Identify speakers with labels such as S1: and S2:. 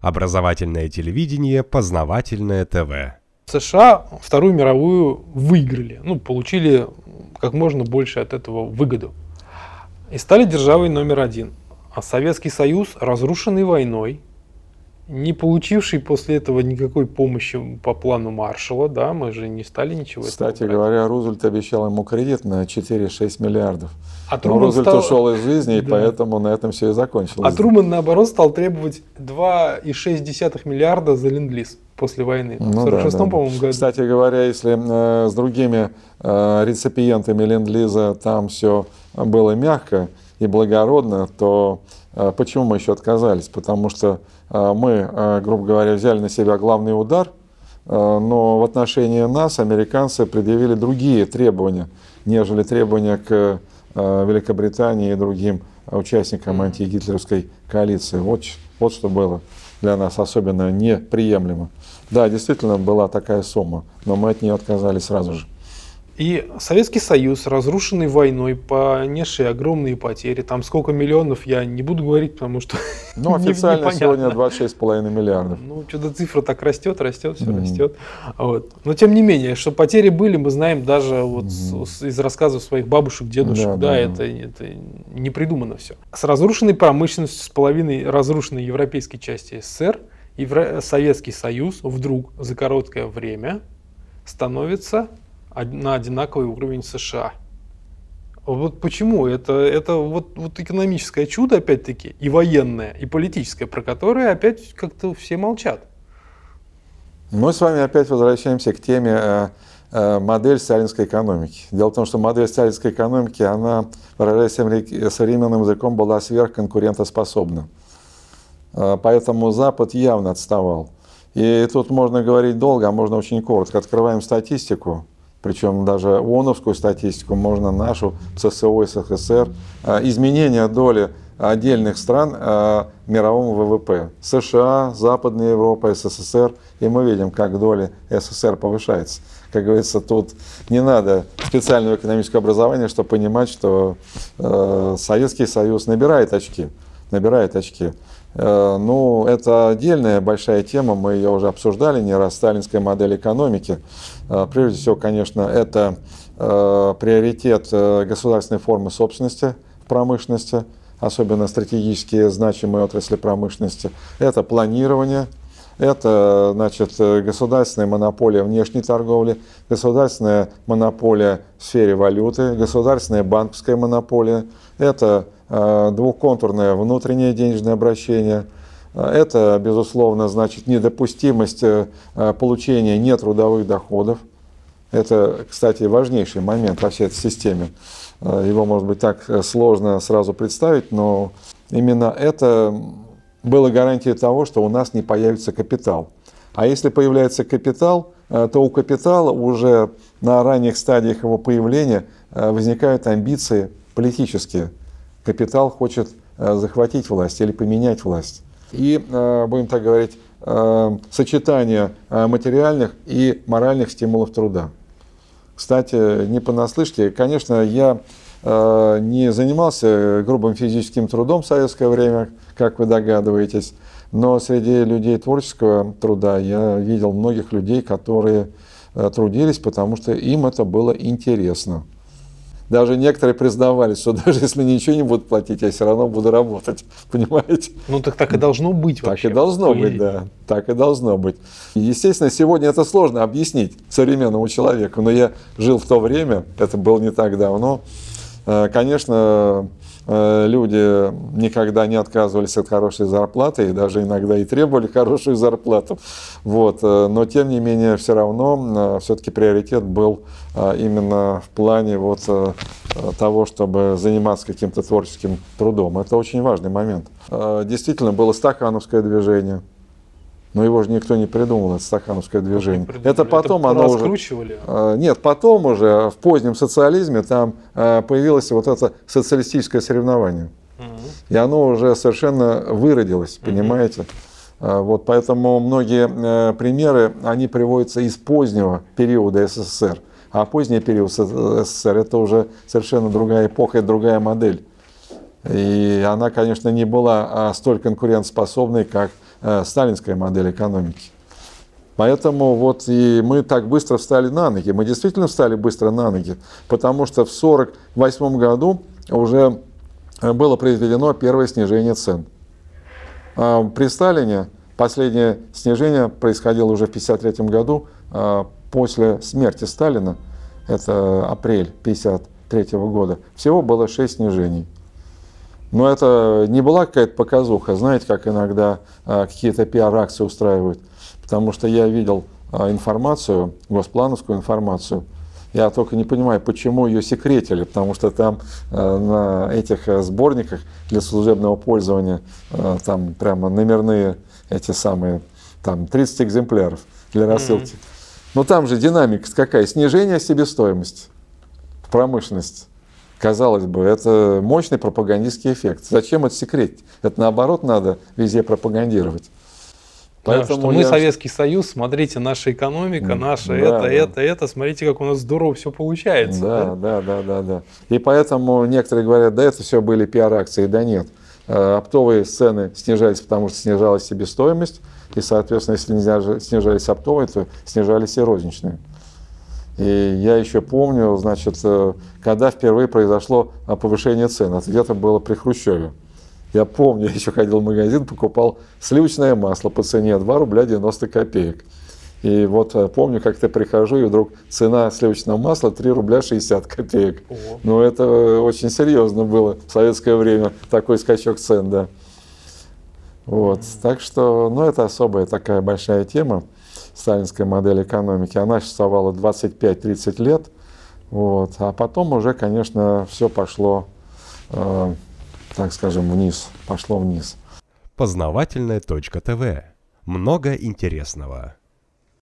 S1: Образовательное телевидение, познавательное ТВ.
S2: США Вторую мировую выиграли, ну, получили как можно больше от этого выгоду. И стали державой номер один. А Советский Союз, разрушенный войной, не получивший после этого никакой помощи по плану Маршала, да, мы же не стали ничего
S3: Кстати говоря, Рузвельт обещал ему кредит на 4-6 миллиардов.
S2: А
S3: Но
S2: Труман
S3: Рузвельт
S2: стал-
S3: ушел из жизни, и
S2: Да.
S3: поэтому на этом все и закончилось.
S2: А Труман, наоборот, стал требовать 2,6 миллиарда за ленд-лиз после войны.
S3: Ну
S2: в
S3: да,
S2: 46
S3: да.
S2: по-моему, году.
S3: Кстати говоря, если э, с другими э, реципиентами Ленд-Лиза там все было мягко и благородно, то э, почему мы еще отказались? Потому что э, мы, э, грубо говоря, взяли на себя главный удар, но в отношении нас американцы предъявили другие требования, нежели требования к Великобритании и другим участникам антигитлеровской коалиции. Вот, вот что было для нас особенно неприемлемо. Да, действительно была такая сумма, но мы от нее отказались сразу же.
S2: И Советский Союз, разрушенный войной, понесший огромные потери, там сколько миллионов, я не буду говорить, потому что
S3: Ну, официально
S2: непонятно.
S3: сегодня 26,5 миллиардов.
S2: Ну, что-то цифра так растет, растет, все
S3: Мгм.
S2: растет. Вот. Но тем не менее, что потери были, мы знаем даже вот с-
S3: Мгм.
S2: из рассказов своих бабушек, дедушек.
S3: Да,
S2: Да,
S3: да,
S2: это, это не придумано все. С разрушенной промышленностью, с половиной разрушенной европейской части СССР, Евро- Советский Союз вдруг за короткое время становится на одинаковый уровень США. Вот почему? Это, это вот, вот экономическое чудо, опять-таки, и военное, и политическое, про которое опять как-то все молчат.
S3: Мы с вами опять возвращаемся к теме э, э, модель сталинской экономики. Дело в том, что модель сталинской экономики, она, выражаясь современным языком, была сверхконкурентоспособна. Э, Поэтому Запад явно отставал. И тут можно говорить долго, а можно очень коротко. Открываем статистику, причем даже ООНовскую статистику, можно нашу, ЦСО, СССР. Э, Изменение доли отдельных стран э, в мировом ВВП. США, Западная Европа, СССР. И мы видим, как доля СССР повышается. Как говорится, тут не надо специального экономического образования, чтобы понимать, что э, Советский Союз набирает очки. Набирает очки. Э, Ну, это отдельная большая тема, мы ее уже обсуждали не раз, сталинская модель экономики. Э, Прежде всего, конечно, это э, приоритет государственной формы собственности в промышленности, особенно стратегически значимые отрасли промышленности. Это планирование, это значит, государственная монополия внешней торговли, государственная монополия в сфере валюты, государственная банковская монополия, это двухконтурное внутреннее денежное обращение, Э, это, безусловно, значит недопустимость э, э, получения нетрудовых доходов. Это, кстати, важнейший момент во всей этой системе. Э, Его, может быть, так э, сложно сразу представить, но именно это было гарантией того, что у нас не появится капитал. А если появляется капитал, э, то у капитала уже на ранних стадиях его появления э, возникают амбиции политические. Капитал хочет э, захватить власть или поменять власть. И, э, будем так говорить, э, сочетание материальных и моральных стимулов труда. Кстати, не понаслышке, конечно, я не занимался грубым физическим трудом в советское время, как вы догадываетесь, но среди людей творческого труда я видел многих людей, которые трудились, потому что им это было интересно. Даже некоторые признавались, что даже если ничего не будут платить, я все равно буду работать. Понимаете?
S2: Ну так так и должно быть
S3: Так
S2: вообще.
S3: и должно быть,
S2: идее.
S3: да. Так и должно быть. И, Естественно, сегодня это сложно объяснить современному человеку, но я жил в то время, это было не так давно. Э, Конечно, люди никогда не отказывались от хорошей зарплаты и даже иногда и требовали хорошую зарплату. Вот. э, Но тем не менее, все равно все-таки приоритет был э, именно в плане вот э, э, того, чтобы заниматься каким-то творческим трудом. Это очень важный момент. Э, Действительно, было стакановское движение. Но его же никто не придумал, это стахановское движение. Это потом оно уже... Э, Нет, потом уже в позднем социализме там э, появилось вот это социалистическое соревнование. И оно уже совершенно выродилось, понимаете? Э, Вот поэтому многие э, примеры, они приводятся из позднего периода СССР. А поздний период СССР это уже совершенно другая эпоха и другая модель. И она, конечно, не была а, столь конкурентоспособной, как сталинская модель экономики. Поэтому вот и мы так быстро встали на ноги. Мы действительно встали быстро на ноги, потому что в 1948 году уже было произведено первое снижение цен. А при Сталине последнее снижение происходило уже в 1953 году а, после смерти Сталина, это апрель 1953 года. Всего было 6 снижений. Но это не была какая-то показуха, знаете, как иногда а, какие-то пиар-акции устраивают потому что я видел а, информацию, госплановскую информацию, я только не понимаю, почему ее секретили, потому что там э, на этих сборниках для служебного пользования там прямо номерные эти самые, там 30 экземпляров для рассылки. Mm-hmm. Но там же динамика какая? Снижение себестоимости в промышленности. Казалось бы, это мощный пропагандистский эффект. Зачем это секретить? Это наоборот надо везде пропагандировать.
S2: Поэтому да, что мы Советский Союз, смотрите, наша экономика, наша да, это, да. это, это, смотрите, как у нас здорово все получается.
S3: Да, да, да, да, да. И поэтому некоторые говорят, да, это все были пиар-акции, да нет. Э, оптовые цены снижались, потому что снижалась себестоимость, и, соответственно, если снижались оптовые, то снижались и розничные. И я еще помню, значит, э, когда впервые произошло повышение цен, это где-то было при Хрущеве. Я помню, я еще ходил в магазин, покупал сливочное масло по цене 2 рубля 90 копеек. И вот э, помню, как-то прихожу, и вдруг цена сливочного масла 3 рубля 60 копеек. Ого. Ну, это очень серьезно было в советское время, такой скачок цен, да. Вот, так что, ну, это особая такая большая тема, сталинская модель экономики. Она существовала 25-30 лет, вот, а потом уже, конечно, все пошло э, так скажем, вниз, пошло вниз.
S1: Познавательная точка ТВ. Много интересного.